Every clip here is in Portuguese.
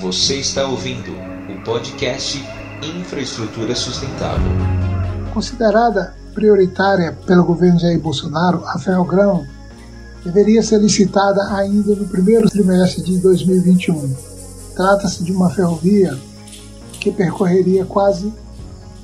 Você está ouvindo o podcast Infraestrutura Sustentável. Considerada prioritária pelo governo Jair Bolsonaro, a Ferrogrão deveria ser licitada ainda no primeiro trimestre de 2021. Trata-se de uma ferrovia que percorreria quase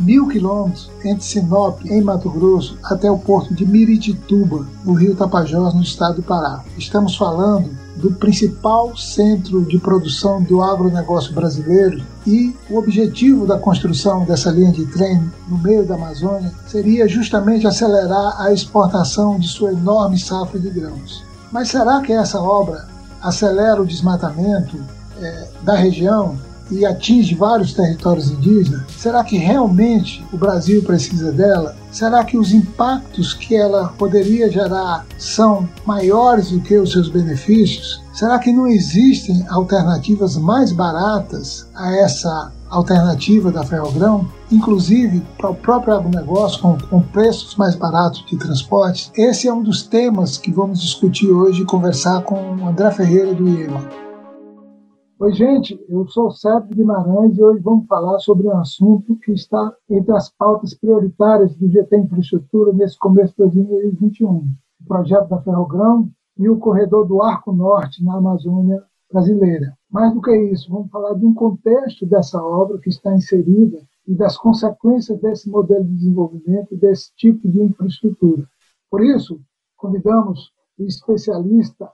mil quilômetros entre Sinop, em Mato Grosso, até o porto de Miritituba, no rio Tapajós, no estado do Pará. Estamos falando do principal centro de produção do agronegócio brasileiro e o objetivo da construção dessa linha de trem no meio da Amazônia seria justamente acelerar a exportação de sua enorme safra de grãos. Mas será que essa obra acelera o desmatamento é, da região e atinge vários territórios indígenas? Será que realmente o Brasil precisa dela? Será que os impactos que ela poderia gerar são maiores do que os seus benefícios? Será que não existem alternativas mais baratas a essa alternativa da ferrogrão, inclusive para o próprio agronegócio, com, com preços mais baratos de transporte? Esse é um dos temas que vamos discutir hoje e conversar com o André Ferreira do IEMA. Oi, gente, eu sou o Sérgio Guimarães e hoje vamos falar sobre um assunto que está entre as pautas prioritárias do GT Infraestrutura nesse começo de 2021. O projeto da Ferrogrão e o corredor do Arco Norte na Amazônia brasileira. Mais do que isso, vamos falar de um contexto dessa obra que está inserida e das consequências desse modelo de desenvolvimento desse tipo de infraestrutura. Por isso, convidamos o especialista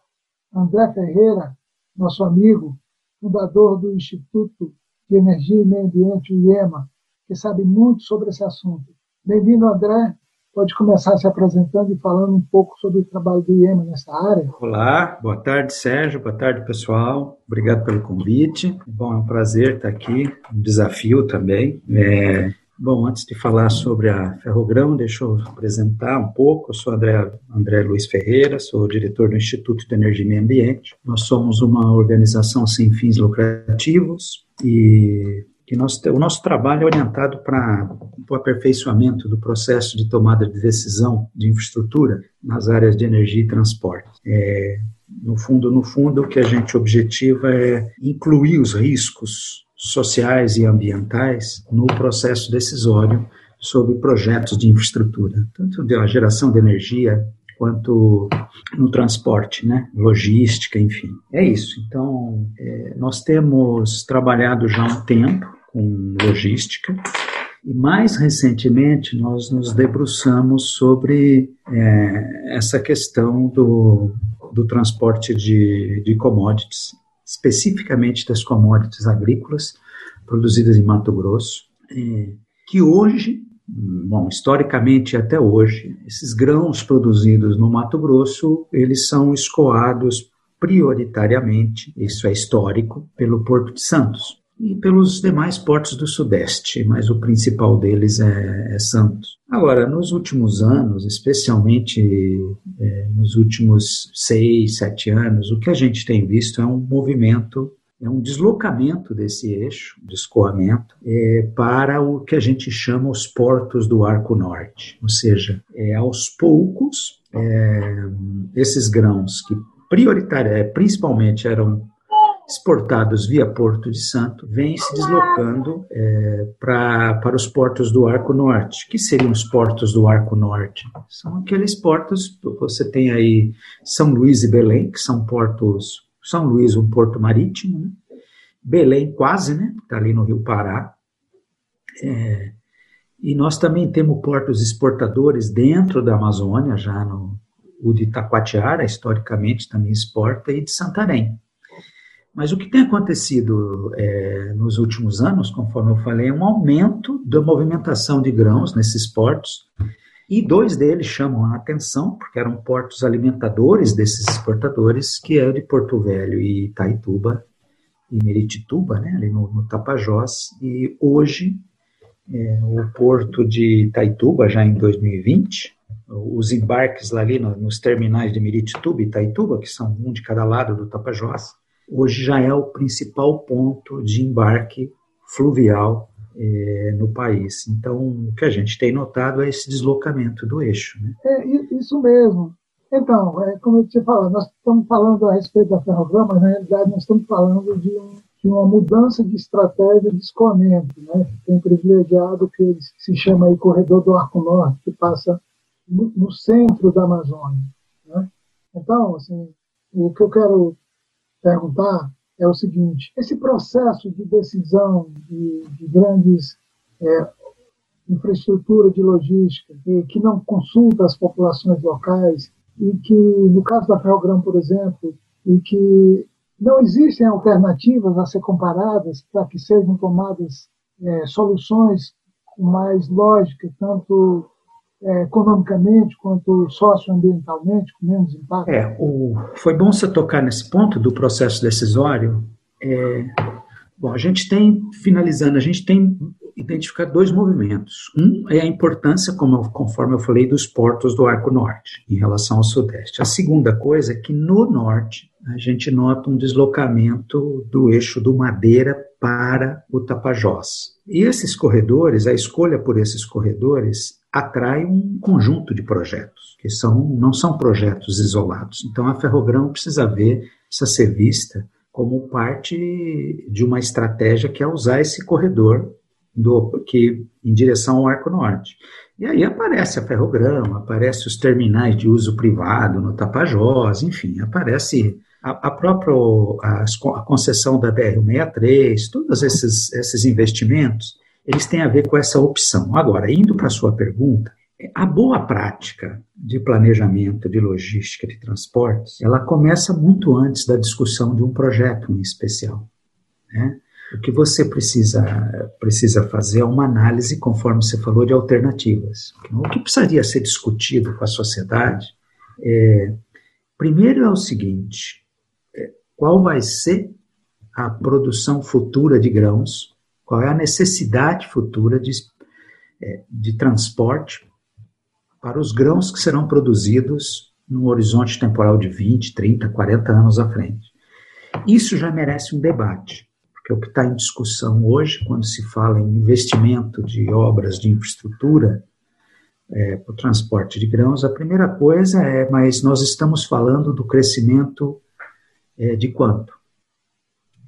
André Ferreira, nosso amigo, fundador do Instituto de Energia e Meio Ambiente, o IEMA, que sabe muito sobre esse assunto. Bem-vindo, André. Pode começar se apresentando e falando um pouco sobre o trabalho do IEMA nessa área. Olá, boa tarde, Sérgio. Boa tarde, pessoal. Obrigado pelo convite. Bom, é um prazer estar aqui, um desafio também. É, Bom, antes de falar sobre a Ferrogrão, deixa eu apresentar um pouco. Eu sou André, André Luiz Ferreira, sou diretor do Instituto de Energia e Meio Ambiente. Nós somos uma organização sem fins lucrativos e nós, o nosso trabalho é orientado para o aperfeiçoamento do processo de tomada de decisão de infraestrutura nas áreas de energia e transporte. É, no fundo, no fundo, o que a gente objetiva é incluir os riscos sociais e ambientais no processo decisório sobre projetos de infraestrutura, tanto da geração de energia quanto no transporte, né, logística, enfim. É isso. Então, é, nós temos trabalhado já um tempo com logística e mais recentemente nós nos debruçamos sobre é, essa questão do, do transporte de, de commodities especificamente das commodities agrícolas produzidas em Mato Grosso, é, que hoje, bom, historicamente até hoje, esses grãos produzidos no Mato Grosso, eles são escoados prioritariamente, isso é histórico, pelo Porto de Santos e pelos demais portos do Sudeste, mas o principal deles é, é Santos. Agora, nos últimos anos, especialmente é, nos últimos seis, sete anos, o que a gente tem visto é um movimento é um deslocamento desse eixo de escoamento é, para o que a gente chama os portos do Arco Norte, ou seja, é, aos poucos é, esses grãos que prioritariamente, é, principalmente eram exportados via Porto de Santo, vêm se deslocando é, pra, para os portos do Arco Norte. que seriam os portos do Arco Norte? São aqueles portos, você tem aí São Luís e Belém, que são portos, São Luís um porto marítimo, né? Belém quase, né? Está ali no Rio Pará. É, e nós também temos portos exportadores dentro da Amazônia, já no o de Itacoatiara, historicamente também exporta, e de Santarém. Mas o que tem acontecido é, nos últimos anos, conforme eu falei, é um aumento da movimentação de grãos nesses portos. E dois deles chamam a atenção, porque eram portos alimentadores desses exportadores, que é o de Porto Velho e Itaituba, e Meritituba, né, ali no, no Tapajós. E hoje, é, o porto de Itaituba, já em 2020, os embarques lá ali nos terminais de Meritituba e Itaituba, que são um de cada lado do Tapajós, hoje já é o principal ponto de embarque fluvial é, no país. Então, o que a gente tem notado é esse deslocamento do eixo. Né? É isso mesmo. Então, é, como eu tinha falado, nós estamos falando a respeito da ferrograma, na realidade nós estamos falando de um, de uma mudança de estratégia de escoamento, né? Tem privilegiado que se chama aí corredor do Arco Norte, que passa no, no centro da Amazônia. Né? Então, assim, o que eu quero perguntar é o seguinte: esse processo de decisão de, de grandes é, infraestrutura de logística e que não consulta as populações locais e que, no caso da Ferrogrão, por exemplo, e que não existem alternativas a ser comparadas para que sejam tomadas é, soluções com mais lógica, tanto é, economicamente quanto socioambientalmente, com menos impacto? É, o, foi bom você tocar nesse ponto do processo decisório. É, bom, a gente tem, finalizando, a gente tem identificado dois movimentos. Um é a importância, como, conforme eu falei, dos portos do Arco Norte em relação ao Sudeste. A segunda coisa é que no Norte a gente nota um deslocamento do eixo do Madeira para o Tapajós. E esses corredores, a escolha por esses corredores, atrai um conjunto de projetos, que são, não são projetos isolados. Então a Ferrogrão precisa ver, precisa ser vista como parte de uma estratégia que é usar esse corredor do, que, em direção ao Arco Norte. E aí aparece a Ferrogrão, aparece os terminais de uso privado no Tapajós, enfim, aparece a, a própria a, a concessão da BR-163, todos esses, esses investimentos, eles têm a ver com essa opção. Agora, indo para a sua pergunta, a boa prática de planejamento de logística de transportes, ela começa muito antes da discussão de um projeto em especial. Né? O que você precisa, precisa fazer é uma análise, conforme você falou, de alternativas. O que precisaria ser discutido com a sociedade é, primeiro é o seguinte, é, qual vai ser a produção futura de grãos, qual é a necessidade futura de, é, de transporte para os grãos que serão produzidos num horizonte temporal de 20, 30, 40 anos à frente. Isso já merece um debate porque o que está em discussão hoje, quando se fala em investimento de obras de infraestrutura é, para o transporte de grãos, a primeira coisa é, mas nós estamos falando do crescimento é, de quanto?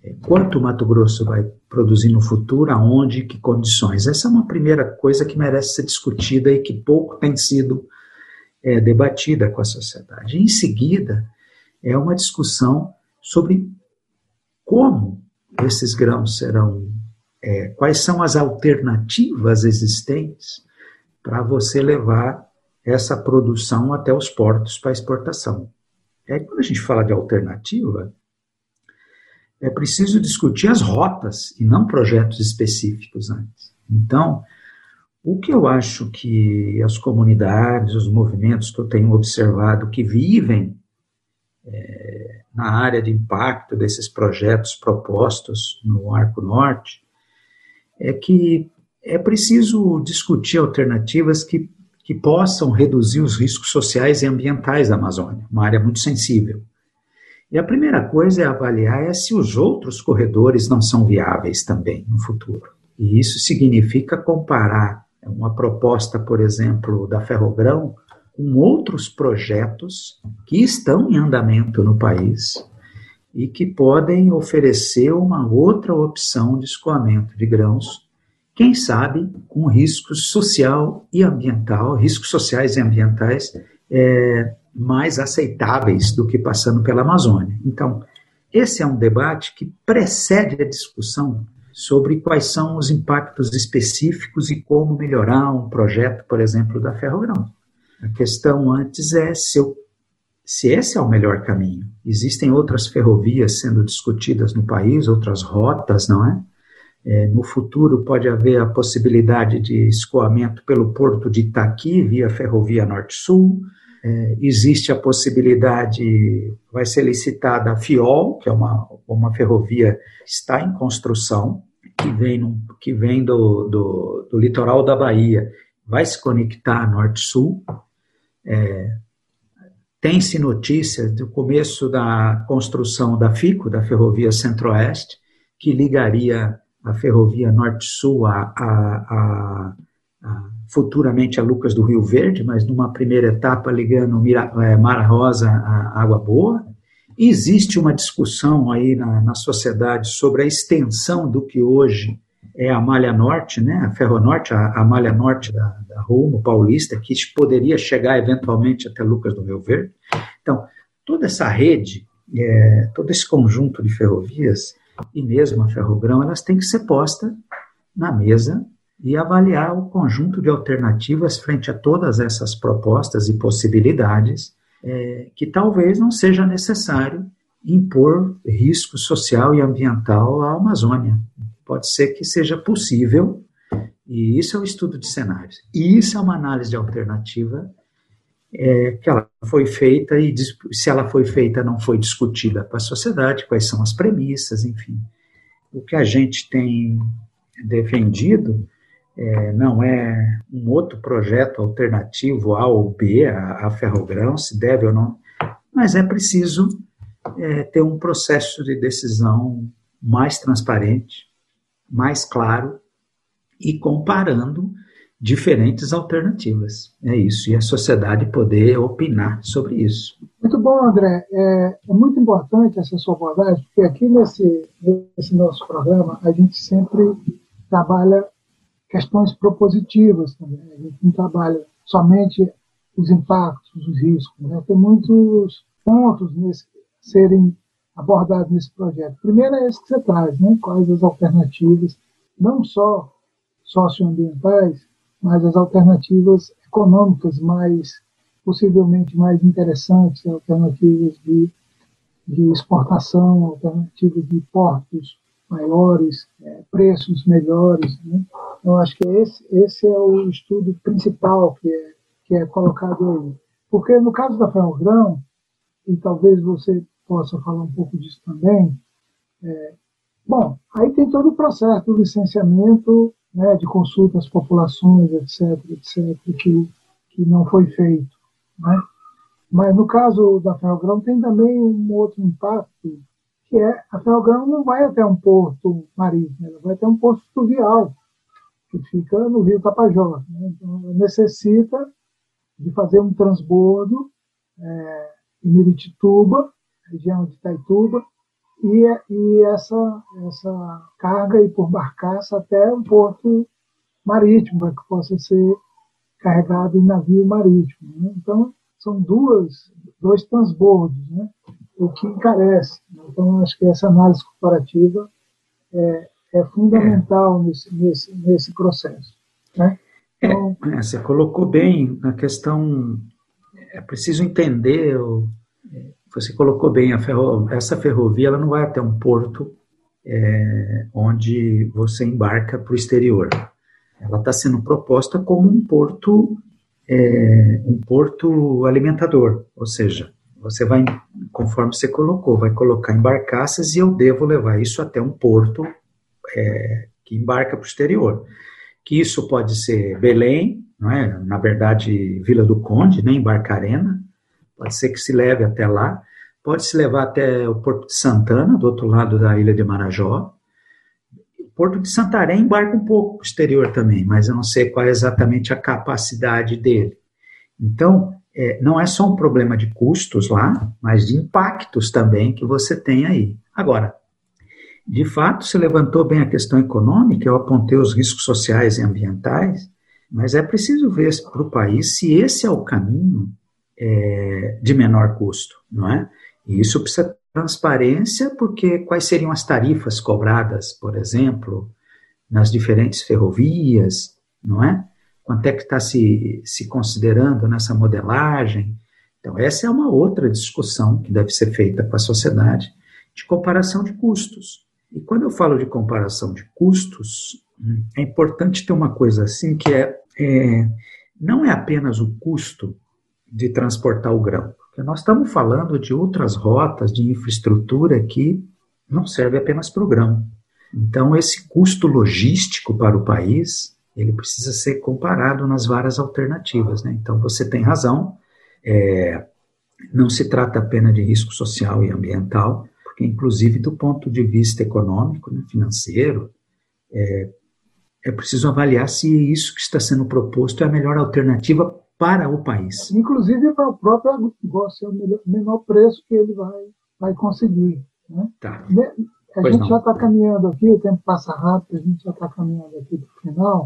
É, quanto o Mato Grosso vai produzir no futuro, aonde, que condições? Essa é uma primeira coisa que merece ser discutida e que pouco tem sido é, debatida com a sociedade. Em seguida, é uma discussão sobre como esses grãos serão. É, quais são as alternativas existentes para você levar essa produção até os portos para exportação? É, quando a gente fala de alternativa, é preciso discutir as rotas e não projetos específicos antes. Então, o que eu acho que as comunidades, os movimentos que eu tenho observado que vivem é, na área de impacto desses projetos propostos no Arco Norte, é que é preciso discutir alternativas que, que possam reduzir os riscos sociais e ambientais da Amazônia, uma área muito sensível. E a primeira coisa é avaliar é se os outros corredores não são viáveis também no futuro. E isso significa comparar uma proposta, por exemplo, da Ferrogrão com outros projetos que estão em andamento no país e que podem oferecer uma outra opção de escoamento de grãos, quem sabe com riscos social e ambiental, riscos sociais e ambientais é, mais aceitáveis do que passando pela Amazônia. Então, esse é um debate que precede a discussão sobre quais são os impactos específicos e como melhorar um projeto, por exemplo, da Ferrogrão. A questão antes é se, eu, se esse é o melhor caminho. Existem outras ferrovias sendo discutidas no país, outras rotas, não é? é no futuro pode haver a possibilidade de escoamento pelo porto de Itaqui via ferrovia Norte-Sul. É, existe a possibilidade, vai ser licitada a FIOL, que é uma, uma ferrovia que está em construção, que vem, que vem do, do, do litoral da Bahia, vai se conectar norte-sul, é, Tem-se notícia do começo da construção da FICO, da Ferrovia Centro-Oeste, que ligaria a Ferrovia Norte-Sul a, a, a, a, futuramente a Lucas do Rio Verde, mas numa primeira etapa ligando Mira, é, Mara Rosa a Água Boa. Existe uma discussão aí na, na sociedade sobre a extensão do que hoje é a Malha Norte, né, a Ferronorte, a, a Malha Norte da, da Rumo Paulista, que poderia chegar eventualmente até Lucas do Rio Verde. Então, toda essa rede, é, todo esse conjunto de ferrovias, e mesmo a Ferrogrão, elas têm que ser postas na mesa e avaliar o conjunto de alternativas frente a todas essas propostas e possibilidades é, que talvez não seja necessário impor risco social e ambiental à Amazônia. Pode ser que seja possível, e isso é o estudo de cenários. E isso é uma análise alternativa é, que ela foi feita e se ela foi feita não foi discutida com a sociedade, quais são as premissas, enfim. O que a gente tem defendido é, não é um outro projeto alternativo A ou B, a, a Ferrogrão, se deve ou não, mas é preciso é, ter um processo de decisão mais transparente, mais claro e comparando diferentes alternativas. É isso, e a sociedade poder opinar sobre isso. Muito bom, André. É, é muito importante essa sua abordagem, porque aqui nesse, nesse nosso programa a gente sempre trabalha questões propositivas também. A gente não trabalha somente os impactos, os riscos. Né? Tem muitos pontos nesse, serem abordados nesse projeto. Primeiro é esse que você traz, né? quais as alternativas, não só socioambientais, mas as alternativas econômicas mais, possivelmente mais interessantes, alternativas de, de exportação, alternativas de portos maiores, é, preços melhores. Né? Eu acho que esse, esse é o estudo principal que é, que é colocado aí. Porque no caso da Ferrogrão, e talvez você possa falar um pouco disso também, é, bom, aí tem todo o processo do licenciamento, né, de consulta às populações, etc., etc., que, que não foi feito. Né? Mas no caso da Ferrogrão tem também um outro impacto, que é a Ferrogrão não vai até um porto marítimo, ela vai até um porto fluvial que fica no Rio Tapajós. Né? Então, necessita de fazer um transbordo é, em Miritituba, região de Itaituba, e, e essa, essa carga ir por barcaça até um porto marítimo, para que possa ser carregado em navio marítimo. Né? Então, são duas, dois transbordos, né? o que encarece. Então, acho que essa análise comparativa é, é fundamental é. Nesse, nesse, nesse processo. Né? Então, é, você colocou bem a questão, é preciso entender, você colocou bem, ferro, essa ferrovia ela não vai até um porto é, onde você embarca para o exterior. Ela está sendo proposta como um porto, é, um porto alimentador, ou seja, você vai, conforme você colocou, vai colocar embarcaças e eu devo levar isso até um porto é, que embarca para o exterior. Que isso pode ser Belém, não é? na verdade Vila do Conde, né? em Barcarena, pode ser que se leve até lá, pode se levar até o Porto de Santana, do outro lado da ilha de Marajó. O Porto de Santarém embarca um pouco para o exterior também, mas eu não sei qual é exatamente a capacidade dele. Então, é, não é só um problema de custos lá, mas de impactos também que você tem aí. Agora, de fato, se levantou bem a questão econômica, eu apontei os riscos sociais e ambientais, mas é preciso ver para o país se esse é o caminho é, de menor custo, não é? E isso precisa de transparência, porque quais seriam as tarifas cobradas, por exemplo, nas diferentes ferrovias, não é? Quanto é que está se, se considerando nessa modelagem? Então, essa é uma outra discussão que deve ser feita com a sociedade de comparação de custos. E quando eu falo de comparação de custos, é importante ter uma coisa assim que é, é não é apenas o custo de transportar o grão, porque nós estamos falando de outras rotas de infraestrutura que não serve apenas para o grão. Então esse custo logístico para o país ele precisa ser comparado nas várias alternativas. Né? Então você tem razão, é, não se trata apenas de risco social e ambiental, porque inclusive do ponto de vista econômico, né, financeiro, é, é preciso avaliar se isso que está sendo proposto é a melhor alternativa para o país. Inclusive para o próprio negócio, é o menor preço que ele vai vai conseguir. Né? Tá. A pois gente não. já está caminhando aqui, o tempo passa rápido, a gente já está caminhando aqui para o final,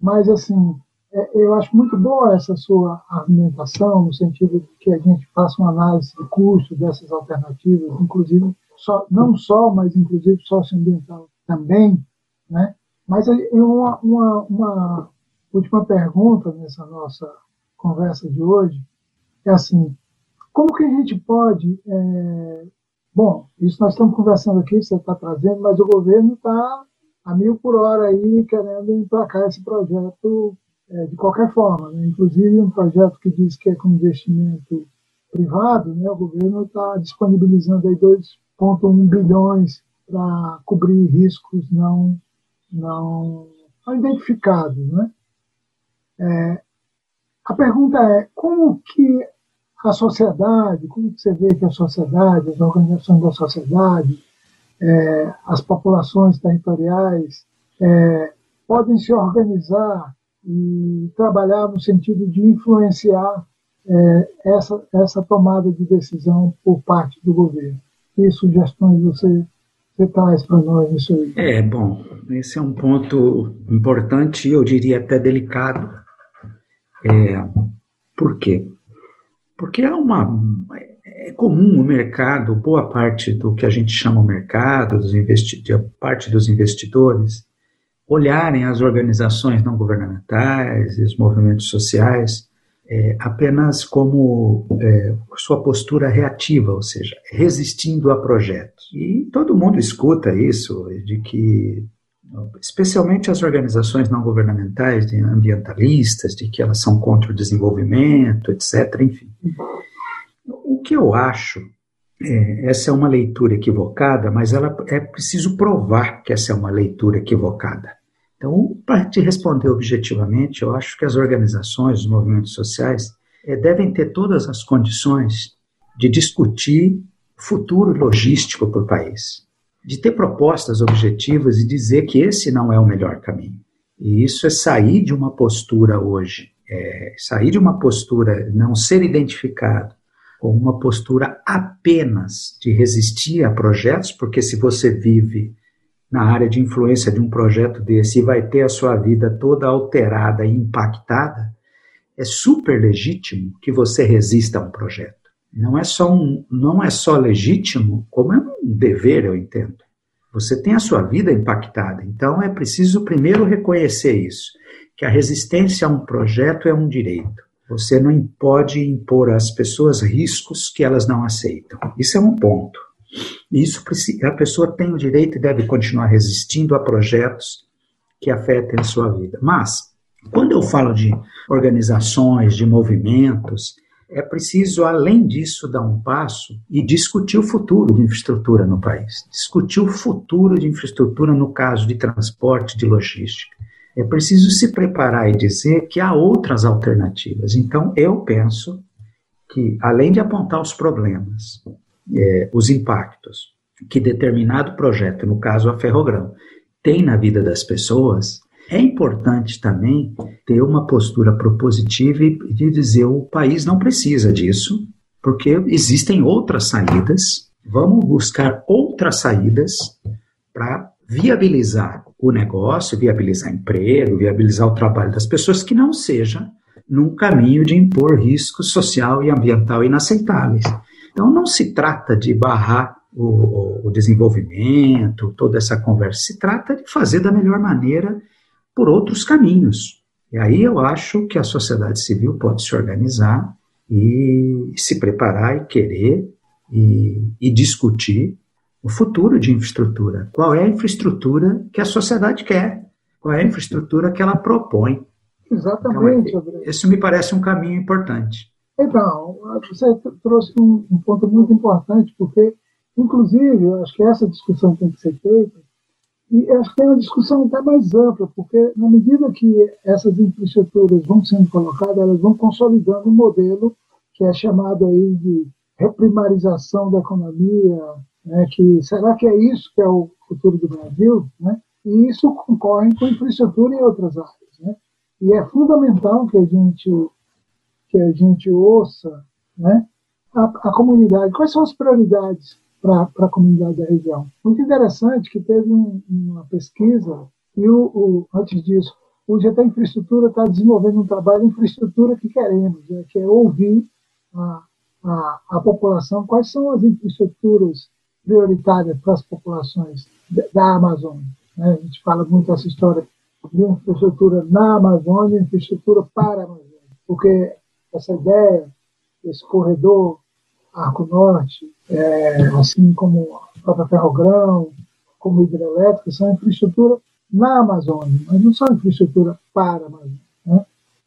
mas assim, é, eu acho muito boa essa sua argumentação, no sentido de que a gente faça uma análise de custo dessas alternativas, inclusive, só, não só, mas inclusive socioambiental também, né? Mas uma, uma, uma última pergunta nessa nossa conversa de hoje é assim, como que a gente pode é, Bom, isso nós estamos conversando aqui, você está trazendo, mas o governo está a mil por hora aí querendo emplacar esse projeto é, de qualquer forma. Né? Inclusive um projeto que diz que é com investimento privado, né? o governo está disponibilizando aí 2,1 bilhões para cobrir riscos não, não, identificados. Né? É, a pergunta é como que a sociedade, como você vê que a sociedade, as organizações da sociedade, é, as populações territoriais é, podem se organizar e trabalhar no sentido de influenciar é, essa, essa tomada de decisão por parte do governo. Que sugestões você, você traz para nós nisso aí? É, bom, esse é um ponto importante e eu diria até delicado. É, por quê? Porque há uma. É comum o mercado, boa parte do que a gente chama o mercado, dos parte dos investidores, olharem as organizações não governamentais e os movimentos sociais é, apenas como é, sua postura reativa, ou seja, resistindo a projetos. E todo mundo escuta isso, de que especialmente as organizações não governamentais, de ambientalistas, de que elas são contra o desenvolvimento, etc. Enfim. O que eu acho, é, essa é uma leitura equivocada, mas ela é preciso provar que essa é uma leitura equivocada. Então, para te responder objetivamente, eu acho que as organizações, os movimentos sociais, é, devem ter todas as condições de discutir futuro logístico para o país de ter propostas objetivas e dizer que esse não é o melhor caminho. E isso é sair de uma postura hoje, é sair de uma postura, não ser identificado com uma postura apenas de resistir a projetos, porque se você vive na área de influência de um projeto desse e vai ter a sua vida toda alterada e impactada, é super legítimo que você resista a um projeto não é só um, não é só legítimo, como é um dever, eu entendo. Você tem a sua vida impactada, então é preciso primeiro reconhecer isso, que a resistência a um projeto é um direito. Você não pode impor às pessoas riscos que elas não aceitam. Isso é um ponto. Isso a pessoa tem o direito e deve continuar resistindo a projetos que afetem a sua vida. Mas quando eu falo de organizações, de movimentos, é preciso, além disso, dar um passo e discutir o futuro de infraestrutura no país. Discutir o futuro de infraestrutura no caso de transporte, de logística. É preciso se preparar e dizer que há outras alternativas. Então, eu penso que, além de apontar os problemas, é, os impactos que determinado projeto, no caso a Ferrogrão, tem na vida das pessoas, é importante também ter uma postura propositiva e de dizer o país não precisa disso, porque existem outras saídas. Vamos buscar outras saídas para viabilizar o negócio, viabilizar emprego, viabilizar o trabalho das pessoas que não seja num caminho de impor riscos social e ambiental inaceitáveis. Então não se trata de barrar o, o desenvolvimento, toda essa conversa, se trata de fazer da melhor maneira por outros caminhos. E aí eu acho que a sociedade civil pode se organizar e se preparar e querer e, e discutir o futuro de infraestrutura. Qual é a infraestrutura que a sociedade quer? Qual é a infraestrutura que ela propõe? Exatamente. Então, esse me parece um caminho importante. Então, você trouxe um, um ponto muito importante, porque, inclusive, acho que essa discussão tem que ser feita e acho que tem uma discussão até mais ampla, porque na medida que essas infraestruturas vão sendo colocadas, elas vão consolidando um modelo que é chamado aí de reprimarização da economia, né, que será que é isso que é o futuro do Brasil? Né? E isso concorre com infraestrutura em outras áreas. Né? E é fundamental que a gente, que a gente ouça né, a, a comunidade, quais são as prioridades para a comunidade da região. Muito interessante que teve um, uma pesquisa e o, o, antes disso o GT Infraestrutura está desenvolvendo um trabalho de infraestrutura que queremos, né, que é ouvir a, a, a, população quais são as infraestruturas prioritárias para as populações da Amazônia. Né? A gente fala muito essa história de infraestrutura na Amazônia, infraestrutura para a Amazônia, porque essa ideia, esse corredor Arco Norte, é, assim como a própria Ferrogrão, como hidrelétrica, são infraestrutura na Amazônia, mas não são infraestrutura para a Amazônia. Né?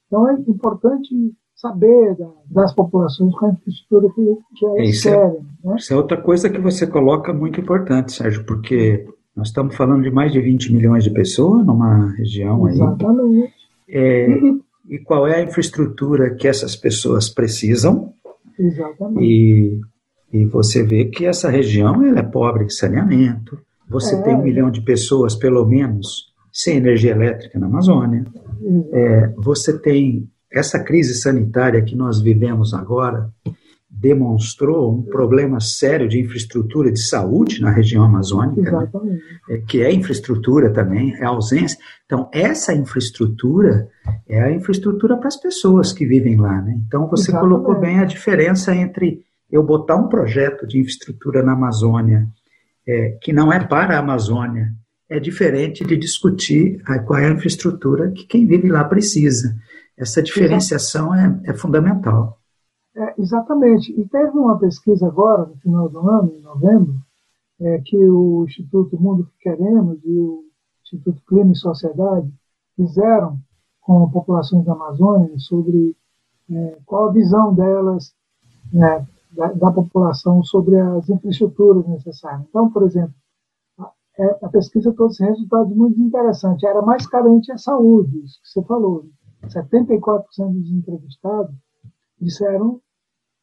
Então é importante saber da, das populações com a infraestrutura que, que elas isso é- querem. É, né? Isso é outra coisa que você coloca muito importante, Sérgio, porque nós estamos falando de mais de 20 milhões de pessoas numa região Exatamente. aí. É, e, e qual é a infraestrutura que essas pessoas precisam? Exatamente. E, e você vê que essa região ela é pobre em saneamento, você é. tem um milhão de pessoas, pelo menos, sem energia elétrica na Amazônia. É, você tem essa crise sanitária que nós vivemos agora demonstrou um problema sério de infraestrutura de saúde na região amazônica, né? é, que é infraestrutura também, é ausência. Então, essa infraestrutura é a infraestrutura para as pessoas que vivem lá. Né? Então, você Exatamente. colocou bem a diferença entre eu botar um projeto de infraestrutura na Amazônia é, que não é para a Amazônia, é diferente de discutir a, qual é a infraestrutura que quem vive lá precisa. Essa diferenciação é, é fundamental. É, exatamente. E teve uma pesquisa agora, no final do ano, em novembro, é, que o Instituto Mundo que Queremos e o Instituto Clima e Sociedade fizeram com populações da Amazônia sobre é, qual a visão delas né, da, da, população sobre as infraestruturas necessárias. Então, por exemplo, a, é, a pesquisa trouxe resultados muito interessantes. Era mais carente a saúde, isso que você falou. 74% dos entrevistados disseram,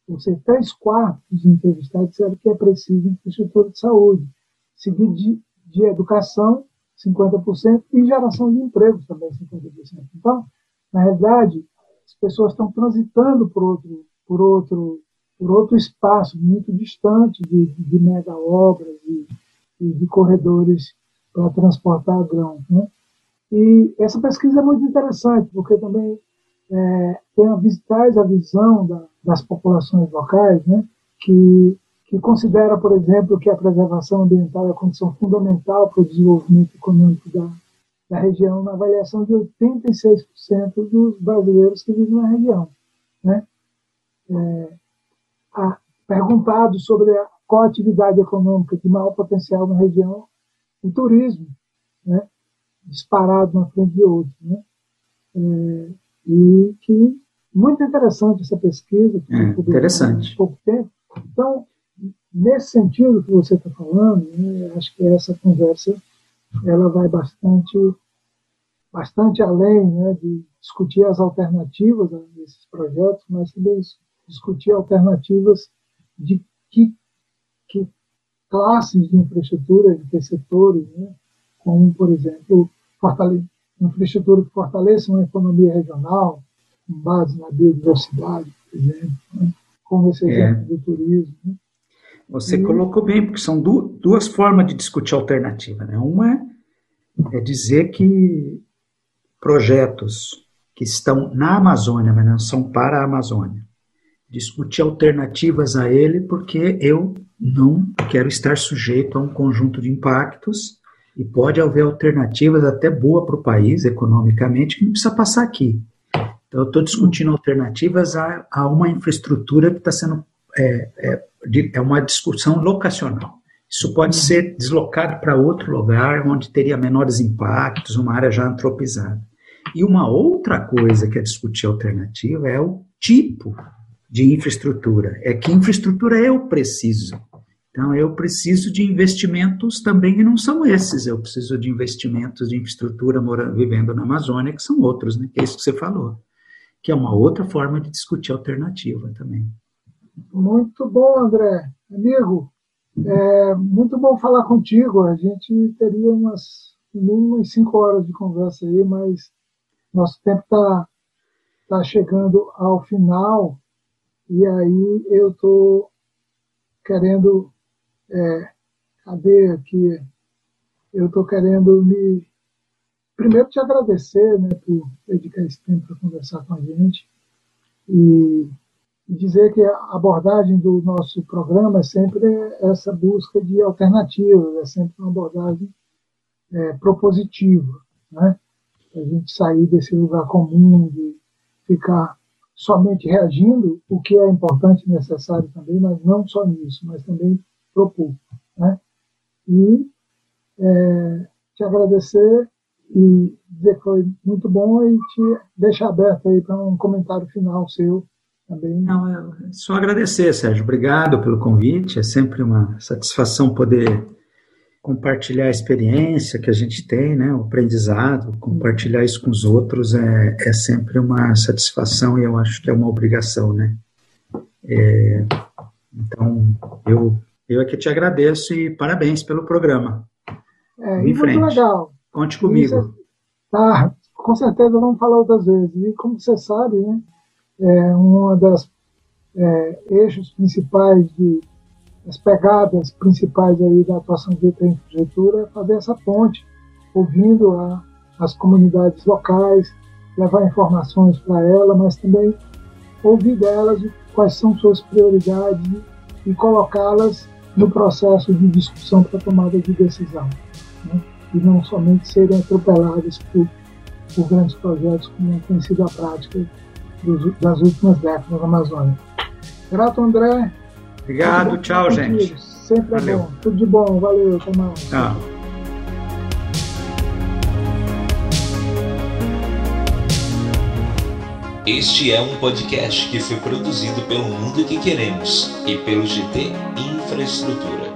ou seja, três quartos dos entrevistados disseram que é preciso infraestrutura de saúde, seguido de, de educação, 50%, e geração de empregos também, 50%. Então, na realidade, as pessoas estão transitando por outro, por outro por outro espaço muito distante de, de mega obras e, e de corredores para transportar grãos. Né? E essa pesquisa é muito interessante, porque também é, tem a, traz a visão da, das populações locais, né? que, que considera, por exemplo, que a preservação ambiental é a condição fundamental para o desenvolvimento econômico da, da região, na avaliação de 86% dos brasileiros que vivem na região. Né? É, perguntado sobre a, qual a atividade econômica de maior potencial na região, o turismo, né? disparado na frente de outros. Né? É, e que muito interessante essa pesquisa. É, interessante. Pouco tempo. Então, nesse sentido que você está falando, né, acho que essa conversa ela vai bastante bastante além né, de discutir as alternativas desses projetos, mas também discutir alternativas de que, que classes de infraestrutura, de que setores, né? como, por exemplo, fortale infraestrutura que fortaleça uma economia regional, com base na biodiversidade, por exemplo, né? como esse é. exemplo é. do turismo. Né? Você e... colocou bem, porque são duas formas de discutir alternativa. Né? Uma é dizer que projetos que estão na Amazônia, mas não são para a Amazônia, discutir alternativas a ele, porque eu não quero estar sujeito a um conjunto de impactos e pode haver alternativas até boa para o país economicamente que não precisa passar aqui. Então, eu estou discutindo alternativas a, a, uma infraestrutura que está sendo é, é, é, uma discussão locacional. Isso pode uhum. ser deslocado para outro lugar onde teria menores impactos, uma área já antropizada. E uma outra coisa que é discutir alternativa é o tipo de infraestrutura. É que infraestrutura eu preciso. Então, eu preciso de investimentos também que não são esses. Eu preciso de investimentos de infraestrutura morando, vivendo na Amazônia, que são outros, né? que é isso que você falou. Que é uma outra forma de discutir alternativa também. Muito bom, André. Amigo, é muito bom falar contigo. A gente teria umas, umas cinco horas de conversa aí, mas nosso tempo está tá chegando ao final. E aí eu estou querendo É, cadê aqui? Eu estou querendo me. Primeiro, te agradecer né, por dedicar esse tempo para conversar com a gente e dizer que a abordagem do nosso programa é sempre essa busca de alternativas, é sempre uma abordagem é, propositiva, né? a gente sair desse lugar comum de ficar somente reagindo, o que é importante e necessário também, mas não só nisso, mas também propor. Né? E é, te agradecer e dizer que foi muito bom e te deixar aberto aí para um comentário final seu também. Não, é só agradecer, Sérgio. Obrigado pelo convite. É sempre uma satisfação poder compartilhar a experiência que a gente tem, né, o aprendizado, compartilhar isso com os outros é, é sempre uma satisfação e eu acho que é uma obrigação, né. É, então, eu, eu aqui te agradeço e parabéns pelo programa. É, em frente. legal. Conte comigo. Tá, com certeza vamos falar outras vezes. E como você sabe, né, é uma das é, eixos principais de as pegadas principais aí da atuação de prefeitura é fazer essa ponte, ouvindo a, as comunidades locais, levar informações para ela, mas também ouvir delas quais são suas prioridades e colocá-las no processo de discussão para tomada de decisão. Né? E não somente serem atropeladas por, por grandes projetos, como tem sido a prática dos, das últimas décadas na Amazônia. Grato, André. Obrigado, tchau, gente. Sempre é valeu. bom. Tudo de bom, valeu, até mais. Tchau. Este é um podcast que foi produzido pelo Mundo que Queremos e pelo GT Infraestrutura.